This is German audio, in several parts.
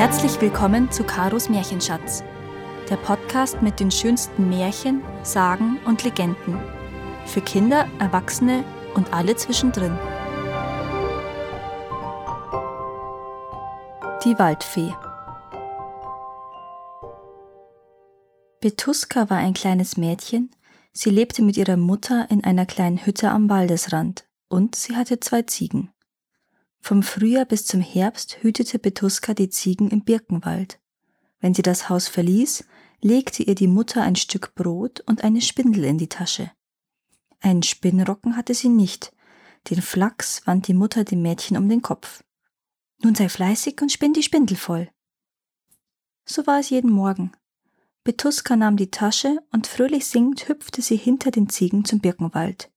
Herzlich willkommen zu Karos Märchenschatz, der Podcast mit den schönsten Märchen, Sagen und Legenden. Für Kinder, Erwachsene und alle zwischendrin. Die Waldfee. Betuska war ein kleines Mädchen. Sie lebte mit ihrer Mutter in einer kleinen Hütte am Waldesrand und sie hatte zwei Ziegen. Vom Frühjahr bis zum Herbst hütete Betuska die Ziegen im Birkenwald. Wenn sie das Haus verließ, legte ihr die Mutter ein Stück Brot und eine Spindel in die Tasche. Einen Spinnrocken hatte sie nicht, den Flachs wand die Mutter dem Mädchen um den Kopf. Nun sei fleißig und spinn die Spindel voll. So war es jeden Morgen. Betuska nahm die Tasche und fröhlich singend hüpfte sie hinter den Ziegen zum Birkenwald.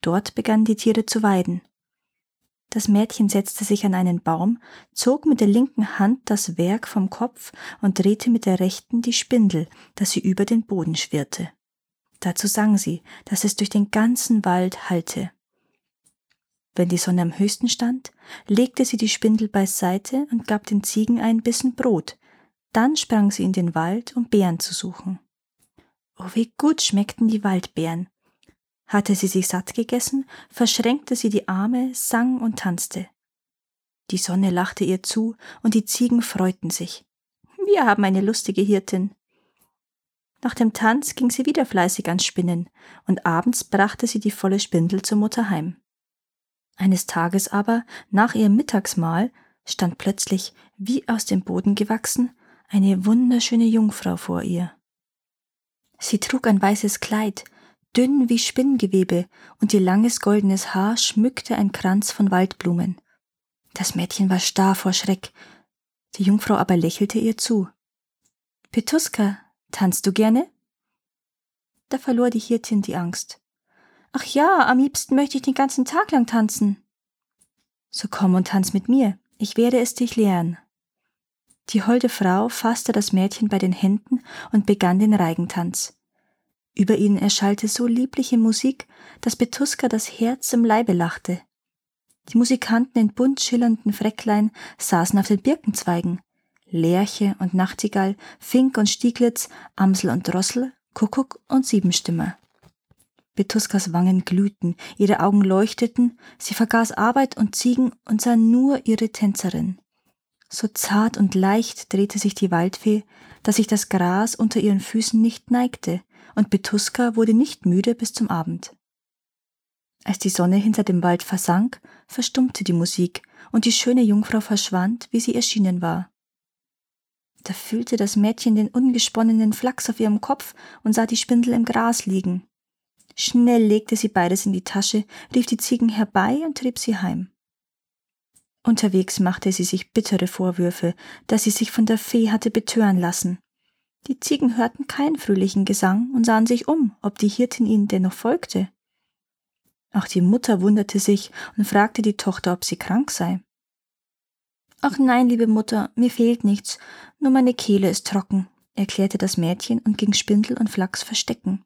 Dort begannen die Tiere zu weiden. Das Mädchen setzte sich an einen Baum, zog mit der linken Hand das Werk vom Kopf und drehte mit der rechten die Spindel, dass sie über den Boden schwirrte. Dazu sang sie, dass es durch den ganzen Wald hallte. Wenn die Sonne am höchsten stand, legte sie die Spindel beiseite und gab den Ziegen einen Bissen Brot. Dann sprang sie in den Wald, um Beeren zu suchen. Oh, wie gut schmeckten die Waldbeeren. Hatte sie sich satt gegessen, verschränkte sie die Arme, sang und tanzte. Die Sonne lachte ihr zu, und die Ziegen freuten sich. Wir haben eine lustige Hirtin. Nach dem Tanz ging sie wieder fleißig ans Spinnen, und abends brachte sie die volle Spindel zur Mutter heim. Eines Tages aber, nach ihrem Mittagsmahl, stand plötzlich, wie aus dem Boden gewachsen, eine wunderschöne Jungfrau vor ihr. Sie trug ein weißes Kleid, dünn wie Spinngewebe, und ihr langes goldenes Haar schmückte ein Kranz von Waldblumen. Das Mädchen war starr vor Schreck, die Jungfrau aber lächelte ihr zu. Petuska, tanzt du gerne? Da verlor die Hirtin die Angst. Ach ja, am liebsten möchte ich den ganzen Tag lang tanzen. So komm und tanz mit mir, ich werde es dich lehren. Die holde Frau fasste das Mädchen bei den Händen und begann den Reigentanz. Über ihnen erschallte so liebliche Musik, dass Betuska das Herz im Leibe lachte. Die Musikanten in bunt schillernden Fräcklein saßen auf den Birkenzweigen. Lerche und Nachtigall, Fink und Stieglitz, Amsel und Drossel, Kuckuck und Siebenstimmer. Betuskas Wangen glühten, ihre Augen leuchteten, sie vergaß Arbeit und Ziegen und sah nur ihre Tänzerin. So zart und leicht drehte sich die Waldfee, dass sich das Gras unter ihren Füßen nicht neigte, und Betuska wurde nicht müde bis zum Abend. Als die Sonne hinter dem Wald versank, verstummte die Musik, und die schöne Jungfrau verschwand, wie sie erschienen war. Da fühlte das Mädchen den ungesponnenen Flachs auf ihrem Kopf und sah die Spindel im Gras liegen. Schnell legte sie beides in die Tasche, rief die Ziegen herbei und trieb sie heim. Unterwegs machte sie sich bittere Vorwürfe, dass sie sich von der Fee hatte betören lassen. Die Ziegen hörten keinen fröhlichen Gesang und sahen sich um, ob die Hirtin ihnen dennoch folgte. Auch die Mutter wunderte sich und fragte die Tochter, ob sie krank sei. Ach nein, liebe Mutter, mir fehlt nichts, nur meine Kehle ist trocken, erklärte das Mädchen und ging Spindel und Flachs verstecken.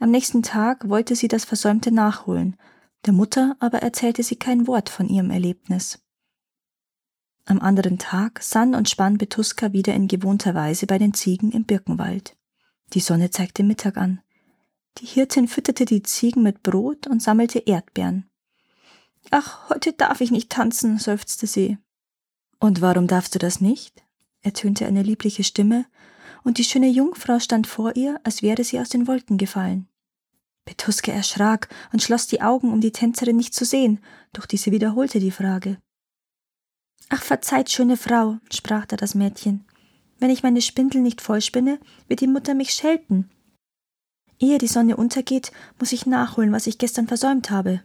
Am nächsten Tag wollte sie das Versäumte nachholen, der Mutter aber erzählte sie kein Wort von ihrem Erlebnis. Am anderen Tag sann und spann Betuska wieder in gewohnter Weise bei den Ziegen im Birkenwald. Die Sonne zeigte Mittag an. Die Hirtin fütterte die Ziegen mit Brot und sammelte Erdbeeren. Ach, heute darf ich nicht tanzen, seufzte sie. Und warum darfst du das nicht? ertönte eine liebliche Stimme, und die schöne Jungfrau stand vor ihr, als wäre sie aus den Wolken gefallen. Betuske erschrak und schloss die Augen, um die Tänzerin nicht zu sehen, doch diese wiederholte die Frage. Ach, verzeiht, schöne Frau, sprach da das Mädchen. Wenn ich meine Spindel nicht vollspinne, wird die Mutter mich schelten. Ehe die Sonne untergeht, muss ich nachholen, was ich gestern versäumt habe.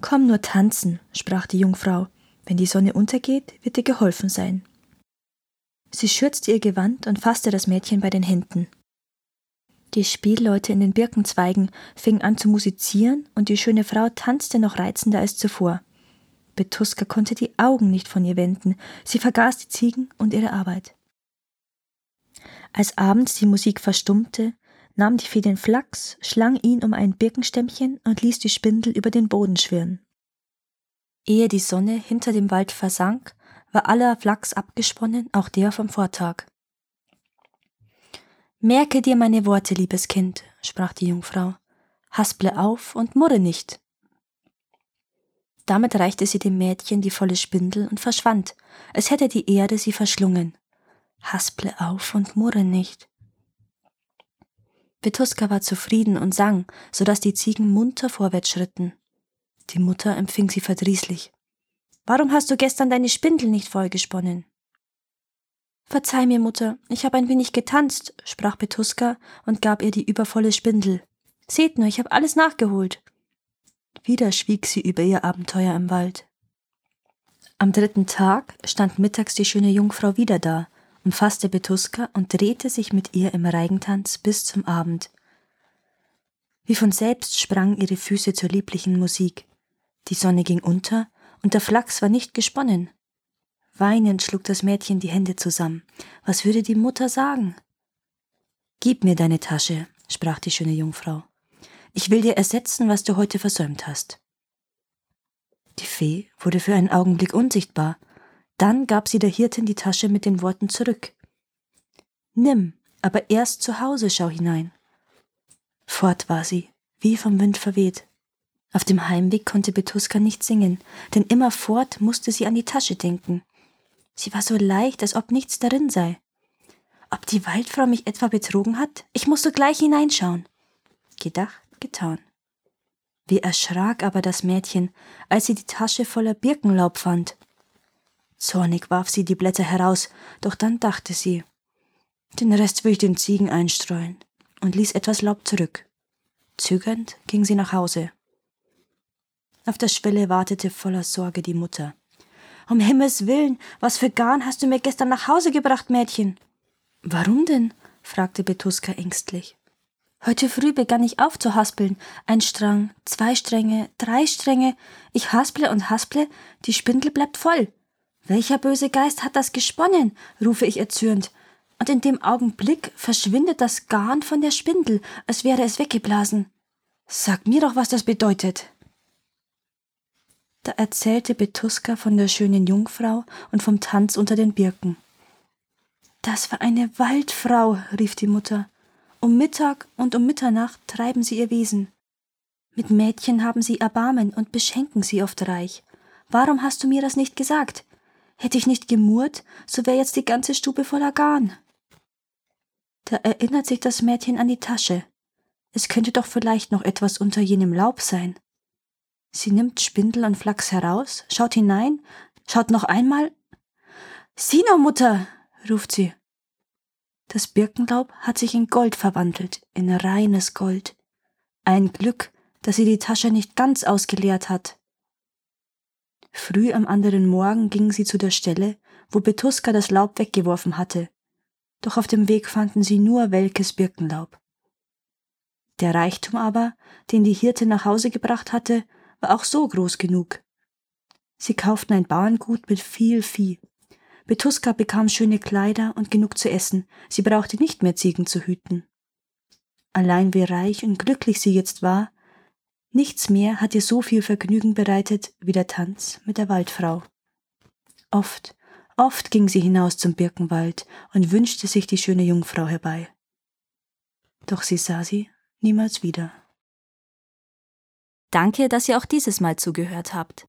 Komm nur tanzen, sprach die Jungfrau. Wenn die Sonne untergeht, wird dir geholfen sein. Sie schürzte ihr Gewand und fasste das Mädchen bei den Händen. Die Spielleute in den Birkenzweigen fingen an zu musizieren und die schöne Frau tanzte noch reizender als zuvor. Betuska konnte die Augen nicht von ihr wenden, sie vergaß die Ziegen und ihre Arbeit. Als abends die Musik verstummte, nahm die Fee den Flachs, schlang ihn um ein Birkenstämmchen und ließ die Spindel über den Boden schwirren. Ehe die Sonne hinter dem Wald versank, war aller Flachs abgesponnen, auch der vom Vortag. Merke dir meine Worte, liebes Kind, sprach die Jungfrau. Hasple auf und murre nicht. Damit reichte sie dem Mädchen die volle Spindel und verschwand, als hätte die Erde sie verschlungen. Hasple auf und murre nicht. Vetuska war zufrieden und sang, so dass die Ziegen munter vorwärts schritten. Die Mutter empfing sie verdrießlich. Warum hast du gestern deine Spindel nicht vollgesponnen? Verzeih mir, Mutter, ich habe ein wenig getanzt, sprach Petuska und gab ihr die übervolle Spindel. Seht nur, ich habe alles nachgeholt. Wieder schwieg sie über ihr Abenteuer im Wald. Am dritten Tag stand mittags die schöne Jungfrau wieder da, umfasste Betuska und drehte sich mit ihr im Reigentanz bis zum Abend. Wie von selbst sprangen ihre Füße zur lieblichen Musik. Die Sonne ging unter und der Flachs war nicht gesponnen. Weinend schlug das Mädchen die Hände zusammen. Was würde die Mutter sagen? Gib mir deine Tasche, sprach die schöne Jungfrau. Ich will dir ersetzen, was du heute versäumt hast. Die Fee wurde für einen Augenblick unsichtbar, dann gab sie der Hirtin die Tasche mit den Worten zurück. Nimm, aber erst zu Hause schau hinein. Fort war sie, wie vom Wind verweht. Auf dem Heimweg konnte Betuska nicht singen, denn immerfort musste sie an die Tasche denken. Sie war so leicht, als ob nichts darin sei. Ob die Waldfrau mich etwa betrogen hat? Ich muss sogleich hineinschauen. Gedacht, getan. Wie erschrak aber das Mädchen, als sie die Tasche voller Birkenlaub fand. Zornig warf sie die Blätter heraus, doch dann dachte sie, den Rest will ich den Ziegen einstreuen, und ließ etwas Laub zurück. Zögernd ging sie nach Hause. Auf der Schwelle wartete voller Sorge die Mutter. Um Himmels willen, was für Garn hast du mir gestern nach Hause gebracht, Mädchen? Warum denn? fragte Betuska ängstlich. Heute früh begann ich aufzuhaspeln. Ein Strang, zwei Stränge, drei Stränge. Ich hasple und hasple, die Spindel bleibt voll. Welcher böse Geist hat das gesponnen? rufe ich erzürnt. Und in dem Augenblick verschwindet das Garn von der Spindel, als wäre es weggeblasen. Sag mir doch, was das bedeutet. Da erzählte Betuska von der schönen Jungfrau und vom Tanz unter den Birken. Das war eine Waldfrau, rief die Mutter. Um Mittag und um Mitternacht treiben sie ihr Wesen. Mit Mädchen haben sie Erbarmen und beschenken sie oft reich. Warum hast du mir das nicht gesagt? Hätte ich nicht gemurrt, so wäre jetzt die ganze Stube voller Garn. Da erinnert sich das Mädchen an die Tasche. Es könnte doch vielleicht noch etwas unter jenem Laub sein. Sie nimmt Spindel und Flachs heraus, schaut hinein, schaut noch einmal. Sieh nur, Mutter, ruft sie. Das Birkenlaub hat sich in Gold verwandelt, in reines Gold. Ein Glück, dass sie die Tasche nicht ganz ausgeleert hat. Früh am anderen Morgen ging sie zu der Stelle, wo Betuska das Laub weggeworfen hatte, doch auf dem Weg fanden sie nur welkes Birkenlaub. Der Reichtum aber, den die Hirte nach Hause gebracht hatte, war auch so groß genug. Sie kauften ein Bauerngut mit viel Vieh. Betuska bekam schöne Kleider und genug zu essen, sie brauchte nicht mehr Ziegen zu hüten. Allein wie reich und glücklich sie jetzt war, Nichts mehr hat ihr so viel Vergnügen bereitet wie der Tanz mit der Waldfrau. Oft, oft ging sie hinaus zum Birkenwald und wünschte sich die schöne Jungfrau herbei. Doch sie sah sie niemals wieder. Danke, dass ihr auch dieses Mal zugehört habt.